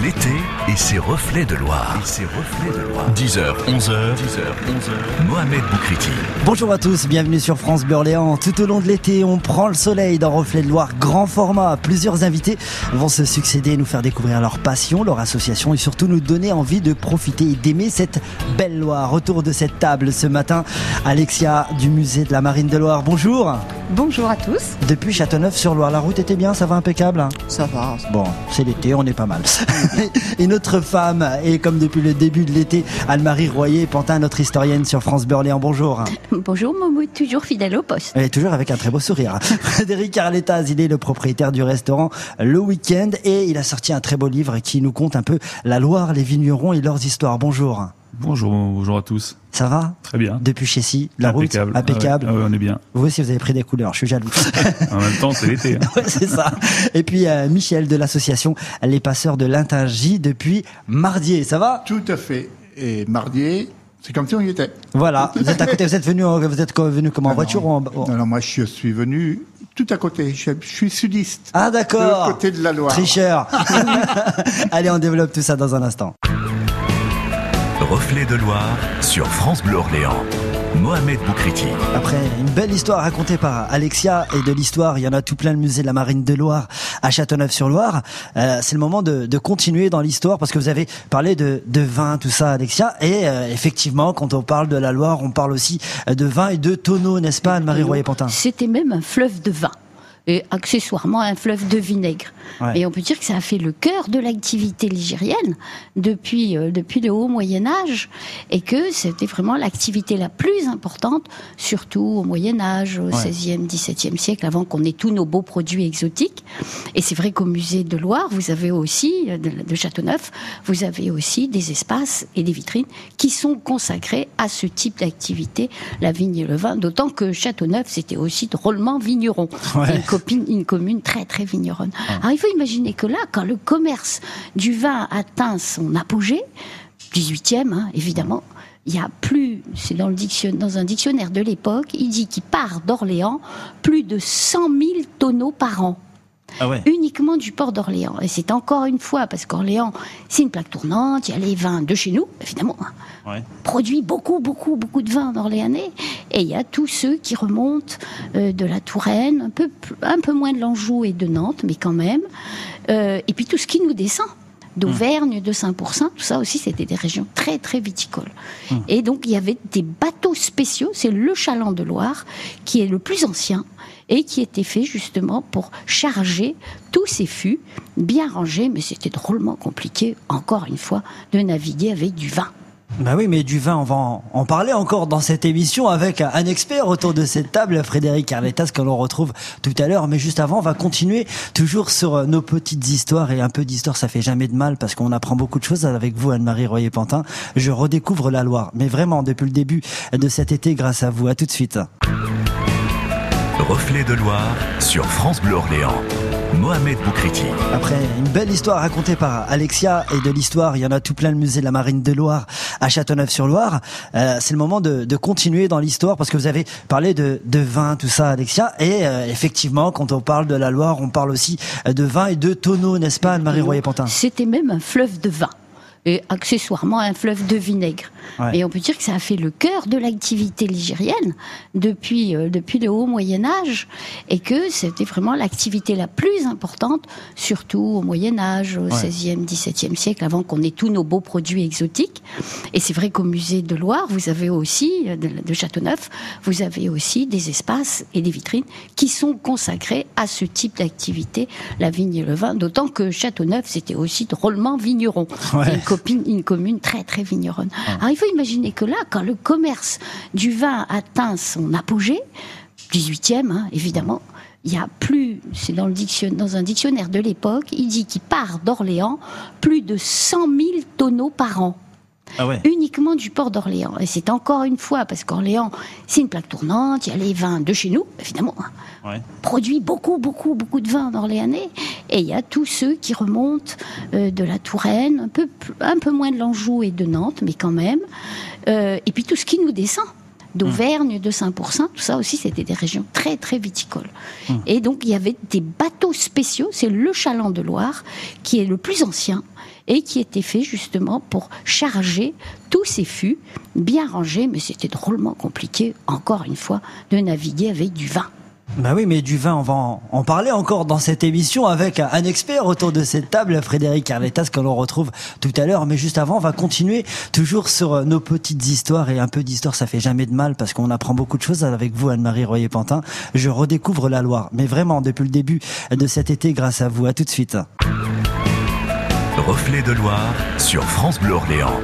L'été et ses reflets de Loire. Ses reflets de Loire. 10h, 11h. 10h, 11h. Mohamed Boukriti. Bonjour à tous, bienvenue sur France Bleu Orléans. Tout au long de l'été, on prend le soleil dans Reflet de Loire, grand format. Plusieurs invités vont se succéder nous faire découvrir leur passion, leur association et surtout nous donner envie de profiter et d'aimer cette belle Loire. Autour de cette table ce matin, Alexia du musée de la Marine de Loire. Bonjour. Bonjour à tous. Depuis Châteauneuf-sur-Loire, la route était bien, ça va impeccable Ça va. Bon, c'est l'été, on est pas mal. et notre femme, et comme depuis le début de l'été, Anne-Marie Royer-Pantin, notre historienne sur France Bleu Orléans. Bonjour. Bonjour Momo, toujours fidèle au poste. Elle est toujours avec un très beau sourire. Frédéric Arletas, il est le propriétaire du restaurant Le Week-end et il a sorti un très beau livre qui nous compte un peu la Loire, les vignerons et leurs histoires. Bonjour. Bonjour, bonjour à tous. Ça va Très bien. Depuis chez si, la Impeccable. route impeccable. Ah ouais, ah ouais, on est bien. Vous aussi, vous avez pris des couleurs, je suis jaloux. En même temps, c'est l'été. hein. Ouais, c'est ça. Et puis euh, Michel de l'association Les Passeurs de l'Intingy depuis Mardier. Ça va? Tout à fait. Et mardi, c'est comme si on y était. Voilà. Vous êtes à côté. Vous êtes venu. en- Vous êtes venu comme en Non, voiture ou en... Non, non, moi, je suis venu tout à côté. Je, je suis sudiste. Ah d'accord. côté de la Loire. Tricheur. Allez, on développe tout ça dans un instant. Reflets de Loire sur France Bleu Orléans. Mohamed Boukriti. Après une belle histoire racontée par Alexia et de l'histoire, il y en a tout plein le musée de la Marine de Loire à Châteauneuf-sur-Loire. Euh, c'est le moment de, de continuer dans l'histoire parce que vous avez parlé de, de vin, tout ça, Alexia. Et euh, effectivement, quand on parle de la Loire, on parle aussi euh, de vin et de tonneaux, n'est-ce pas, Anne-Marie Royer-Pantin? C'était même un fleuve de vin. Et accessoirement un fleuve de vinaigre. Ouais. Et on peut dire que ça a fait le cœur de l'activité ligérienne depuis, euh, depuis le haut Moyen Âge et que c'était vraiment l'activité la plus importante, surtout au Moyen Âge, au Ouais. XVIe, XVIIe siècle, avant qu'on ait tous nos beaux produits exotiques. Et c'est vrai qu'au musée de Loire, vous avez aussi, euh, de, de Châteauneuf, vous avez aussi des espaces et des vitrines qui sont consacrés à ce type d'activité, la vigne et le vin, d'autant que Châteauneuf, c'était aussi drôlement vigneron. Ouais. Une, copine- une commune très très vigneronne. Alors il faut imaginer que là, quand le commerce du vin atteint son apogée, 18e hein, évidemment, il y a plus, c'est dans, le dans un dictionnaire de l'époque, il dit qu'il part d'Orléans plus de 100 000 tonneaux par an Ah ouais. uniquement du port d'Orléans. Et c'est encore une fois, parce qu'Orléans, c'est une plaque tournante, il y a les vins de chez nous, évidemment. hein. Ouais. Produit beaucoup, beaucoup, beaucoup de vins d'Orléanais. Et il y a tous ceux qui remontent euh, de la Touraine, un peu, un peu moins de l'Anjou et de Nantes, mais quand même. Euh, et puis tout ce qui nous descend. D'Auvergne, de Saint-Pourçain, tout ça aussi, c'était des régions très, très viticoles. Et donc, il y avait des bateaux spéciaux, c'est le Chaland de Loire, qui est le plus ancien, et qui était fait justement pour charger tous ces fûts, bien rangés, mais c'était drôlement compliqué, encore une fois, de naviguer avec du vin. Bah oui, mais du vin, on va en, parler encore dans cette émission avec un, expert autour de cette table, Frédéric Arletas, que l'on retrouve tout à l'heure. Mais juste avant, on va continuer toujours sur nos petites histoires. Et un peu d'histoire, ça fait jamais de mal parce qu'on apprend beaucoup de choses avec vous, Anne-Marie Royer-Pantin. Je redécouvre la Loire. Mais vraiment, depuis le début de cet été, grâce à vous. À tout de suite. Reflets de Loire sur France Bleu Orléans. Mohamed Boukriti. Après une belle histoire racontée par Alexia et de l'histoire, il y en a tout plein le musée de la Marine de Loire à Châteauneuf-sur-Loire. Euh, c'est le moment de, de continuer dans l'histoire parce que vous avez parlé de, de vin, tout ça, Alexia. Et euh, effectivement, quand on parle de la Loire, on parle aussi euh, de vin et de tonneaux, n'est-ce pas, Anne-Marie Royer-Pantin? C'était même un fleuve de vin. Et accessoirement un fleuve de vinaigre. Ouais. Et on peut dire que ça a fait le cœur de l'activité ligérienne depuis, euh, depuis le haut Moyen Âge et que c'était vraiment l'activité la plus importante, surtout au Moyen Âge, au XVIe, XVIIe siècle, avant qu'on ait tous nos beaux produits exotiques. Et c'est vrai qu'au musée de Loire, vous avez aussi, euh, de, de Châteauneuf, vous avez aussi des espaces et des vitrines qui sont consacrés à ce type d'activité, la vigne et le vin, d'autant que Châteauneuf, c'était aussi drôlement vigneron. Ouais. Une, copine- une commune très très vigneronne. Alors il faut imaginer que là, quand le commerce du vin atteint son apogée, 18e hein, évidemment, il y a plus, c'est dans, le dans un dictionnaire de l'époque, il dit qu'il part d'Orléans plus de 100 000 tonneaux par an. Ah ouais. uniquement du port d'Orléans. Et c'est encore une fois, parce qu'Orléans, c'est une plaque tournante, il y a les vins de chez nous, évidemment. hein. Ouais. Produit beaucoup, beaucoup, beaucoup de vins d'Orléanais. Et il y a tous ceux qui remontent euh, de la Touraine, un peu, un peu moins de l'Anjou et de Nantes, mais quand même. Euh, et puis tout ce qui nous descend. d'Auvergne, de Saint-Pourçain, tout ça aussi, c'était des régions très, très viticoles. Et donc, il y avait des bateaux spéciaux, c'est le Chaland de Loire, qui est le plus ancien, et qui était fait justement pour charger tous ces fûts bien rangés, mais c'était drôlement compliqué, encore une fois, de naviguer avec du vin. Bah oui, mais du vin, on va en, parler encore dans cette émission avec un expert autour de cette table, Frédéric Carletas, que l'on retrouve tout à l'heure. Mais juste avant, on va continuer toujours sur nos petites histoires et un peu d'histoire, ça fait jamais de mal parce qu'on apprend beaucoup de choses avec vous, Anne-Marie Royer-Pantin. Je redécouvre la Loire, mais vraiment depuis le début de cet été, grâce à vous. À tout de suite. Reflet de Loire sur France Bleu Orléans.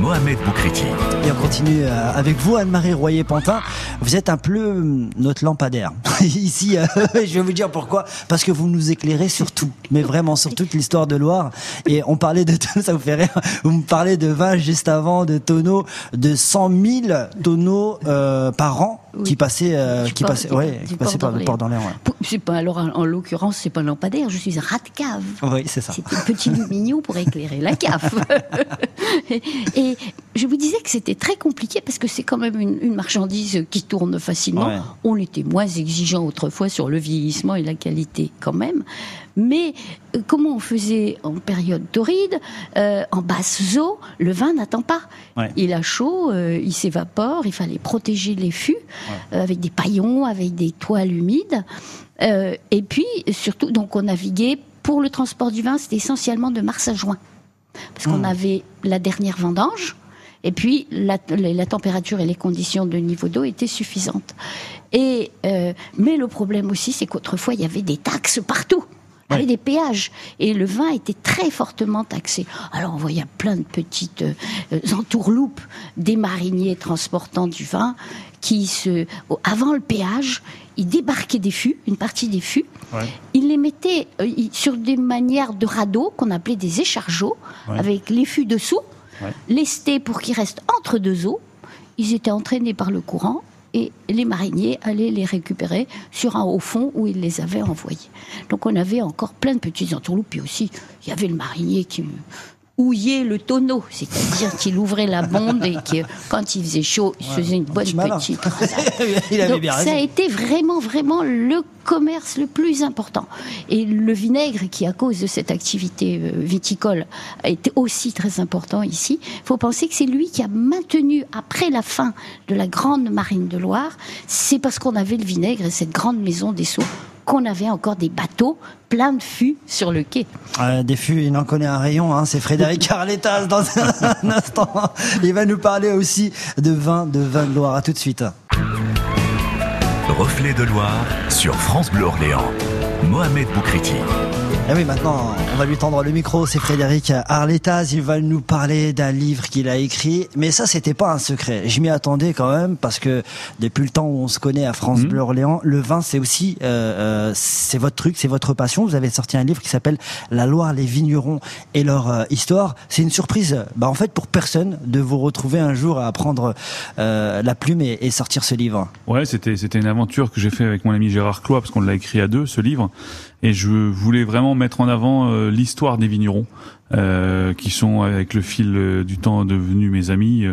Mohamed Boukriti. Et on continue euh, avec vous, Anne-Marie Royer-Pantin. Vous êtes un peu notre lampadaire. Ici, euh, je vais vous dire pourquoi. Parce que vous nous éclairez sur tout. Mais vraiment, sur toute l'histoire de Loire. Et on parlait de, ça vous fait rire. Vous me parlez de vin juste avant, de tonneaux, de 100 000 tonneaux euh, par an Oui. qui passaient, euh, qui port- passaient, du- ouais, du qui passaient par le port d'Orléans. ouais. C'est pas alors en, en l'occurrence, c'est pas un lampadaire, je suis un rat de cave. Oui, c'est ça. C'était un petit lumignon pour éclairer la cave. et je vous disais que c'était très compliqué parce que c'est quand même une, une marchandise qui tourne facilement. Ouais. On était moins exigeant autrefois sur le vieillissement et la qualité quand même. Mais euh, comment on faisait en période torride, euh, en basse eau, le vin n'attend pas. Ouais. Il a chaud, euh, il s'évapore, il fallait protéger les fûts avec des paillons, avec des toiles humides. Et puis, surtout, donc on naviguait pour le transport du vin, c'était essentiellement de mars à juin. Parce qu'on avait la dernière vendange, et puis la, la- la température et les conditions de niveau d'eau étaient suffisantes. Et, euh, mais le problème aussi, c'est qu'autrefois, il y avait des taxes partout. Il y avait des péages. Et le vin était très fortement taxé. Alors, on voyait plein de petites euh, euh, entourloupes des mariniers transportant du vin qui, se, avant le péage, ils débarquaient des fûts, une partie des fûts. Ils les mettaient euh, sur des manières de radeaux qu'on appelait des échargeaux, avec les fûts dessous, lestés pour qu'ils restent entre deux eaux. Ils étaient entraînés par le courant et les mariniers allaient les récupérer sur un haut fond où ils les avaient envoyés. Donc on avait encore plein de petites entourloupes. Puis aussi, il y avait le marinier qui houillait le tonneau, c'est-à-dire qu'il ouvrait la bonde et que quand il faisait chaud, il faisait une bonne petite. Il avait Donc, bien ça a été vraiment, vraiment le commerce le plus important. Et le vinaigre, qui à cause de cette activité euh, viticole a été aussi très important ici, il faut penser que c'est lui qui a maintenu, après la fin de la grande marine de Loire, c'est parce qu'on avait le vinaigre et cette grande maison des Sceaux qu'on avait encore des bateaux pleins de fûts sur le quai. Euh, des fûts, il en connaît un rayon, hein, c'est Frédéric Carletas dans un instant. Il va nous parler aussi de vin, de vin de Loire. À tout de suite. Reflet de Loire sur France Bleu Orléans. Mohamed Boukriti. Et oui, maintenant, on va lui tendre le micro. C'est Frédéric Arletaz. Il va nous parler d'un livre qu'il a écrit. Mais ça, c'était pas un secret. Je m'y attendais quand même parce que depuis le temps où on se connaît à France Bleu Orléans, le vin, c'est aussi, euh, euh, c'est votre truc, c'est votre passion. Vous avez sorti un livre qui s'appelle La Loire, les vignerons et leur euh, histoire. C'est une surprise, bah, en fait, pour personne de vous retrouver un jour à prendre euh, la plume et, et sortir ce livre. Ouais, c'était c'était une aventure que j'ai fait avec mon ami Gérard Cloy parce qu'on l'a écrit à deux ce livre et je voulais vraiment mettre en avant euh, l'histoire des vignerons euh, qui sont avec le fil euh, du temps devenus mes amis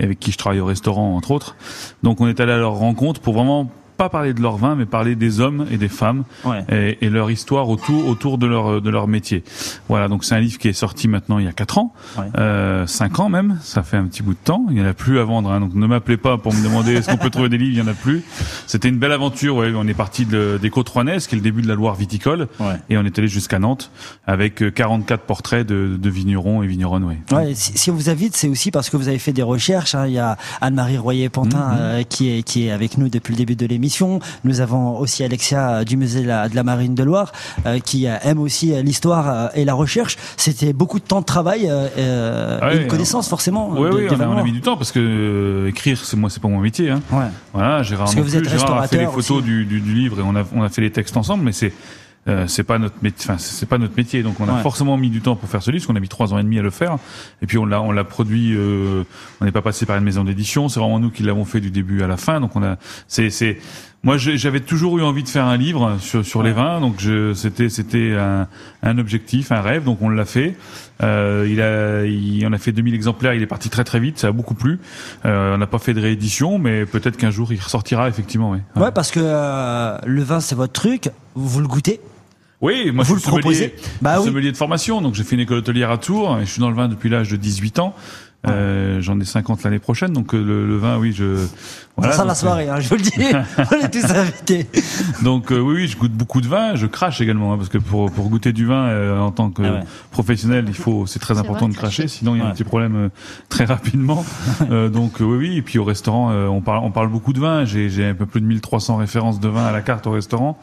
avec qui je travaille au restaurant entre autres. Donc on est allé à leur rencontre pour vraiment pas parler de leur vin mais parler des hommes et des femmes Ouais. et, et leur histoire autour autour de leur de leur métier. Voilà, donc c'est un livre qui est sorti maintenant il y a quatre ans, Ouais. euh, cinq ans même, ça fait un petit bout de temps. Il y en a plus à vendre, hein, donc ne m'appelez pas pour me demander est-ce qu'on peut trouver des livres, il y en a plus. C'était une belle aventure. Ouais, on est parti de, des côtes rouennaises, qui est le début de la Loire viticole, Ouais. et on est allé jusqu'à Nantes avec euh, 44 portraits de, de vignerons et vigneronnes. Ouais. Ouais, si, si on vous invite, c'est aussi parce que vous avez fait des recherches. hein. Il y a Anne-Marie Royer-Pantin euh, qui, est, qui est avec nous depuis le début de l'émission. Nous avons aussi Alexia du musée de la, Marine de Loire euh, qui euh, aime aussi euh, l'histoire et la recherche. C'était beaucoup de temps de travail Ah et ouais, une connaissance forcément. Oui, de- oui, on a, on a mis du temps parce que écrire, c'est moi, c'est pas mon métier. Hein. Ouais. Voilà, Gérard Parce que non vous plus. êtes Gérard a fait les photos aussi. du, du, du livre et on a, on a fait les textes ensemble, mais c'est euh, c'est pas notre métier. Enfin, c'est pas notre métier. Donc, on a Ouais. forcément mis du temps pour faire ce livre, parce qu'on a mis trois ans et demi à le faire. Et puis, on l'a, on l'a produit. Euh, on n'est pas passé par une maison d'édition. C'est vraiment nous qui l'avons fait du début à la fin. Donc, on a, c'est, c'est, Moi, j'avais toujours eu envie de faire un livre sur, sur les vins, donc je- c'était c'était un, un objectif, un rêve, donc on l'a fait. Euh, il a, il, on a fait 2000 exemplaires, il est parti très très vite, ça a beaucoup plu. Euh, on n'a pas fait de réédition, mais peut-être qu'un jour il ressortira effectivement. Ouais. Ouais, parce que euh, le vin, c'est votre truc. Vous le goûtez Oui, moi Vous je suis le proposez sommelier, Bah oui. sommelier de formation, donc j'ai fait une école hôtelière à Tours et je suis dans le vin depuis l'âge de 18 ans. Euh, J'en ai 50 l'année prochaine, donc euh, le, le vin, oui, je. Voilà, ça donc, la soirée, hein, je vous le dis. on est tous invités. Donc euh, oui, oui, je goûte beaucoup de vin, je crache également hein, parce que pour pour goûter du vin euh, en tant que Ah ouais. professionnel, il faut c'est très important vrai, de cracher, cracher. sinon il y a un petit problème euh, très rapidement. Euh, donc euh, oui, oui, et puis au restaurant, euh, on parle on parle beaucoup de vin. J'ai j'ai un peu plus de 1300 références de vin à la carte au restaurant,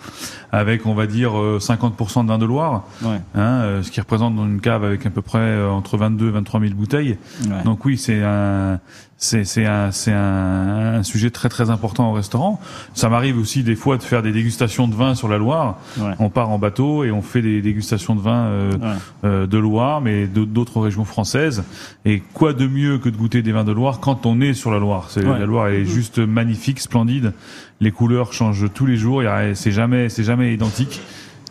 avec on va dire euh, 50% de vin de Loire, Ouais. hein, euh, ce qui représente dans une cave avec à peu près euh, entre 22 et 23 000 bouteilles. Ouais. Donc oui, c'est un, c'est c'est un, c'est un, un sujet très très important au restaurant. Ça m'arrive aussi des fois de faire des dégustations de vin sur la Loire. Ouais. On part en bateau et on fait des dégustations de vin euh, Ouais. euh, de Loire, mais d'autres régions françaises. Et quoi de mieux que de goûter des vins de Loire quand on est sur la Loire? C'est Ouais. la Loire, elle est juste magnifique, splendide. Les couleurs changent tous les jours. C'est jamais, c'est jamais identique.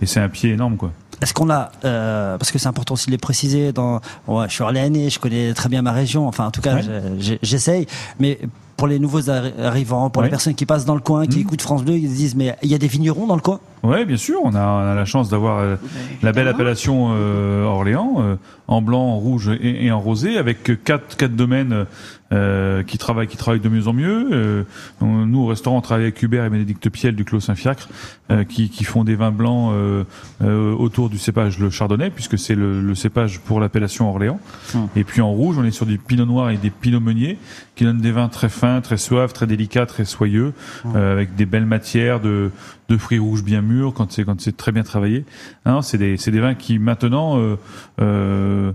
Et c'est un pied énorme, quoi. Est-ce qu'on a, euh, parce que c'est important aussi de les préciser, dans, ouais, je suis orléanais, je connais très bien ma région, enfin en tout cas Ouais. je- je- j'essaye, mais pour les nouveaux arri- arrivants, pour les personnes qui passent dans le coin, qui Mhm. écoutent France Bleu, ils se disent mais il y a des vignerons dans le coin? Ouais, bien sûr, on a, on a la chance d'avoir euh, la belle appellation euh, Orléans, euh, en blanc, en rouge et, et en rosé, avec quatre, quatre domaines euh, qui travaillent, qui travaillent de mieux en mieux. Euh, nous, au restaurant, on travaille avec Hubert et Bénédicte Piel du Clos Saint-Fiacre, euh, qui, qui font des vins blancs euh, euh, autour du cépage le Chardonnay, puisque c'est le, le cépage pour l'appellation Orléans. Hum. Et puis en rouge, on est sur du Pinot Noir et des Pinot Meunier, qui donnent des vins très fins, très suaves, très délicats, très soyeux, euh, avec des belles matières de, de fruits rouges bien quand c'est quand c'est très bien travaillé. Des c'est des vins qui maintenant euh, euh,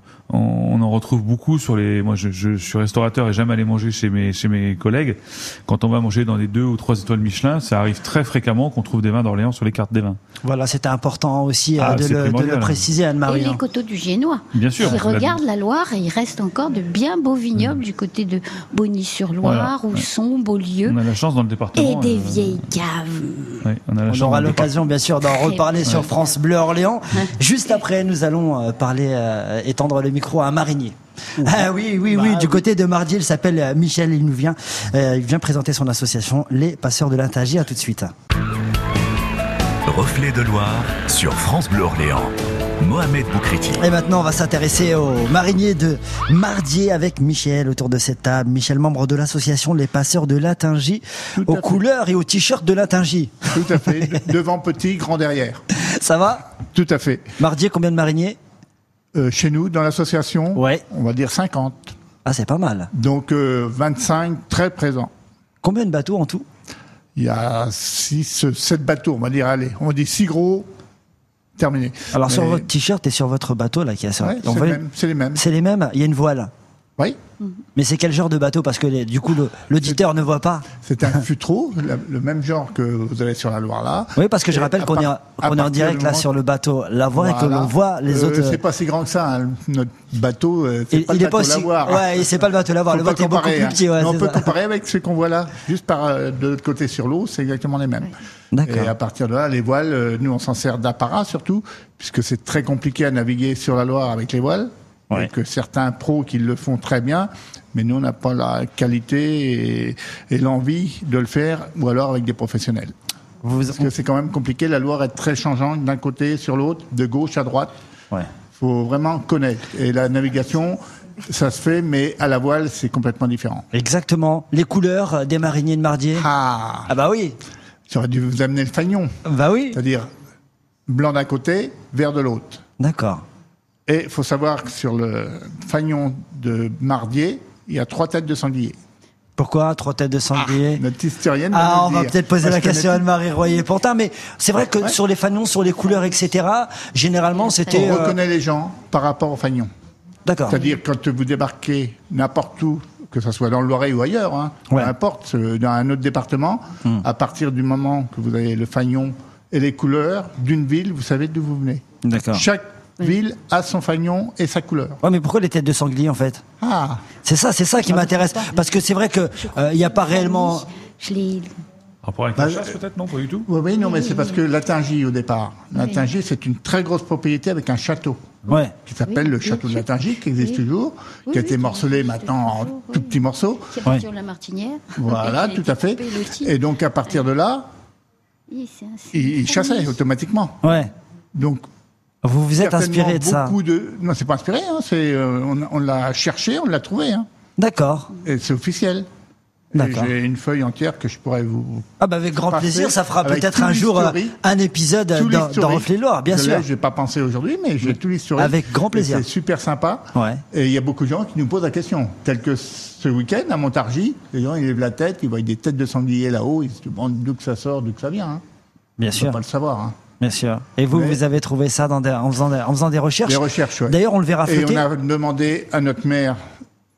retrouve beaucoup sur les. Moi, je, je suis restaurateur et j'aime aller manger chez mes chez mes collègues. Quand on va manger dans des deux ou trois étoiles Michelin, ça arrive très fréquemment qu'on trouve des vins d'Orléans sur les cartes des vins. Voilà, c'était important aussi euh, Ah, de, le, de le primordial. préciser, Et Anne-Marie. les hein. coteaux du Génois. Bien sûr. Qui la- regardent la Loire et il reste encore de bien beaux vignobles Mm. du côté de Bonny-sur-Loire, Voilà. Ousson, Beaulieu. On a la chance dans le département. Et des euh, vieilles caves. ouais, on a la On chance aura l'occasion, bien sûr, d'en reparler bien. sur France Bleu Orléans. Juste après, nous allons euh, parler, euh, étendre le micro à un marinier. Ah oui, oui, oui, du côté de Mardier, il s'appelle euh, Michel, il nous vient, euh, il vient présenter son association, Les Passeurs de l'Intagie. À tout de suite. Reflet de Loire sur France Bleu Orléans. Mohamed Boukriti. Et maintenant, on va s'intéresser aux mariniers de Mardier avec Michel autour de cette table. Michel, membre de l'association Les Passeurs de l'Intingie, Tout aux couleurs et aux t-shirts de l'Intingie. Tout à fait. De- Devant petit, grand derrière. Ça va? Tout à fait. Mardier, combien de mariniers? Euh, chez nous, dans l'association, Ouais. on va dire 50. Ah, c'est pas mal. Donc euh, 25 très présents. Combien de bateaux en tout? Il y a 6, 7 bateaux, on va dire, allez, on va dire 6 gros, terminé. Alors sur votre t-shirt et sur votre bateau là qui Ouais, les mêmes, c'est les mêmes. c'est les mêmes. Il y a une voile. Oui, Mais c'est quel genre de bateau? Parce que du coup l'auditeur ne voit pas. c'est un futreau, la- le même genre que vous avez sur la Loire là. Oui, parce que je rappelle qu'on est, est en direct là sur le bateau Lavoir et que Voilà. l'on voit les Euh, autres. C'est pas si grand que ça, hein, notre bateau. euh, C'est il, pas il le est pas bateau aussi. Lavoir. Ouais, c'est pas le bateau Lavoir. Faut Le bateau est beaucoup comparer, plus hein. petit. Ouais, on peut ça. comparer avec ce qu'on voit là, juste par euh, de l'autre côté sur l'eau, c'est exactement les mêmes. Et à partir de là, les voiles, euh, nous on s'en sert d'apparat surtout, puisque c'est très compliqué à naviguer sur la Loire avec les voiles. Ouais. Et que certains pros qui le font très bien, mais nous on n'a pas la qualité et, et l'envie de le faire, ou alors avec des professionnels. Vous- Parce que c'est quand même compliqué, la Loire est très changeante d'un côté sur l'autre, de gauche à droite. Ouais. faut vraiment connaître. Et la navigation, ça se fait, mais à la voile, c'est complètement différent. Exactement. Les couleurs euh, des mariniers de Mardier. Ah, Ah bah oui. j'aurais dû vous amener le fagnon, Bah oui. c'est-à-dire blanc d'un côté, vert de l'autre. D'accord. Et il faut savoir que sur le fagnon de Mardier, il y a trois têtes de sanglier. Pourquoi trois têtes de sanglier Notre historienne Ah, on va peut-être poser Moi, la question à. Anne-Marie Royer-Pontin, mais c'est vrai que Ouais. sur les fanons, sur les couleurs, etc., généralement c'était. On euh, reconnaît les gens par rapport au fagnon. D'accord. C'est-à-dire quand vous débarquez n'importe où, que ce soit dans le Loiret ou ailleurs, hein, Ouais. Hmm. peu importe, euh, dans un autre département, à partir du moment que vous avez le fagnon et les couleurs d'une ville, vous savez d'où vous venez. D'accord. Chaque ville a son fagnon et sa couleur. Ouais, mais pourquoi les têtes de sanglier en fait? Ah, C'est ça, c'est ça qui m'intéresse. Parce que c'est vrai que euh, il n'y a pas réellement. Je les. Rapport avec Bah, la chasse peut-être Non, pas du tout? Oui, oui, non, mais c'est parce que Latingy, au départ, Latingy, c'est une très grosse propriété avec un château Ouais. qui s'appelle Oui, le oui, château de oui. Latingy, qui existe Oui. toujours, Oui, qui a été morcelé maintenant en tout petits morceaux. Qui Ouais. à la Martinière. Voilà, tout à fait. Et donc, à partir de là, il, il chassait automatiquement. Ouais. Donc, Vous vous êtes inspiré de ça. de. Non, c'est pas inspiré, hein, c'est, euh, on, on l'a cherché, on l'a trouvé, hein, D'accord. et c'est officiel. D'accord. J'ai une feuille entière que je pourrais vous. Ah bah avec grand plaisir, ça fera peut-être un jour euh, un épisode tout dans, dans. Reflet Loire, bien Je sûr. l'ai, j'ai pas pensé aujourd'hui, mais j'ai tout l'historique. Avec grand plaisir. C'est super sympa. Ouais. Et il y a beaucoup de gens qui nous posent la question. Tel que ce week-end, à Montargis, les gens, ils lèvent la tête, ils voient des têtes de sangliers là-haut, ils se demandent d'où que ça sort, d'où que ça vient. Hein. Bien On peut sûr, pas le savoir. Hein. Bien sûr. Et vous, Mais- vous avez trouvé ça dans des- en, faisant des, en faisant des recherches Des recherches, ouais. D'ailleurs, on le verra Et flotter. on a demandé à notre maire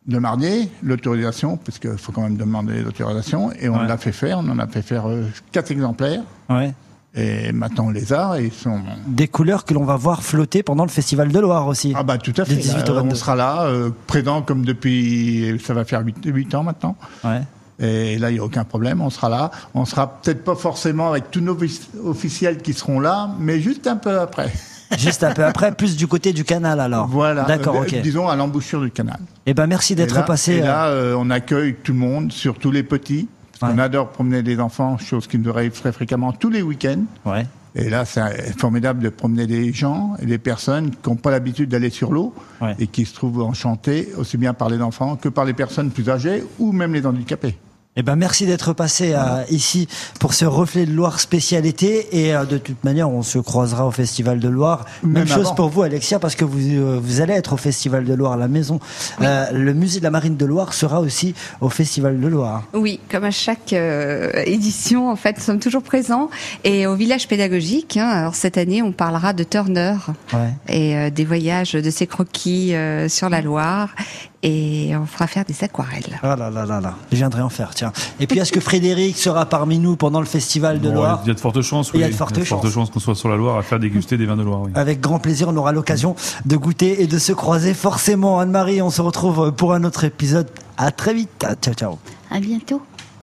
de Marnier l'autorisation, parce qu'il faut quand même demander l'autorisation, et on Ouais. l'a fait faire. On en a fait faire euh, quatre exemplaires. Ouais. Et maintenant, on les a, et ils sont. Des couleurs que l'on va voir flotter pendant le Festival de Loire aussi. Ah bah tout à fait. Du 18 au Là, 22. on sera là, euh, présent comme depuis, ça va faire 8, ans maintenant. Ouais. Et là, il n'y a aucun problème, on sera là. On sera peut-être pas forcément avec tous nos offic- officiels qui seront là, mais juste un peu après. Juste un peu après, plus du côté du canal alors. Voilà. D'accord, Euh, ok. Disons à l'embouchure du canal. Eh ben merci d'être passé. Et euh, là, euh, on accueille tout le monde, surtout les petits. Parce Ouais. adore promener les enfants, chose qui nous arrive très fréquemment tous les week-ends. Ouais. Et là, c'est formidable de promener des gens et des personnes qui n'ont pas l'habitude d'aller sur l'eau Ouais. et qui se trouvent enchantés aussi bien par les enfants que par les personnes plus âgées ou même les handicapés. Eh ben merci d'être passé euh, ici pour ce reflet de Loire spécialité et euh, de toute manière on se croisera au Festival de Loire. Même, Même chose avant. pour vous Alexia parce que vous euh, vous allez être au Festival de Loire à la maison. Euh, le musée de la Marine de Loire sera aussi au Festival de Loire. Oui, comme à chaque euh, édition, en fait, nous sommes toujours présents. Et au village pédagogique, hein, alors cette année, on parlera de Turner Ouais. et euh, des voyages de ses croquis euh, sur la Loire. Et on fera faire des aquarelles. Ah là là là là, je viendrai en faire tiens. Et puis est-ce que Frédéric sera parmi nous pendant le Festival de Bon, Loire? il y a de fortes chances. Il y a de fortes chances. qu'on soit sur la Loire à faire déguster des vins de Loire. Oui. Avec grand plaisir, on aura l'occasion de goûter et de se croiser forcément. Anne-Marie, on se retrouve pour un autre épisode. À très vite. Ciao ciao. À bientôt.